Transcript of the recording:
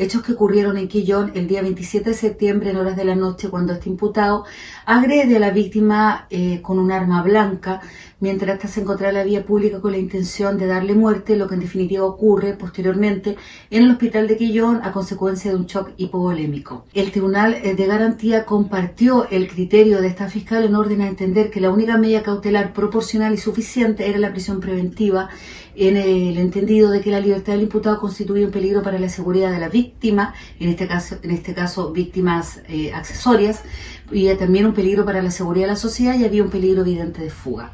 hechos que ocurrieron en Quillón el día 27 de septiembre en horas de la noche cuando este imputado agrede a la víctima eh, con un arma blanca mientras ésta se encontraba en la vía pública con la intención de darle muerte, lo que en definitiva ocurre posteriormente en el hospital de Quillón a consecuencia de un shock hipovolémico. El Tribunal eh, de Garantía compartió el criterio de esta fiscal en orden a entender que la única medida cautelar proporcional y suficiente era la prisión preventiva en el entendido de que la libertad del imputado constituye un peligro para la seguridad de la víctima, en este caso, en este caso víctimas eh, accesorias, y también un peligro para la seguridad de la sociedad y había un peligro evidente de fuga.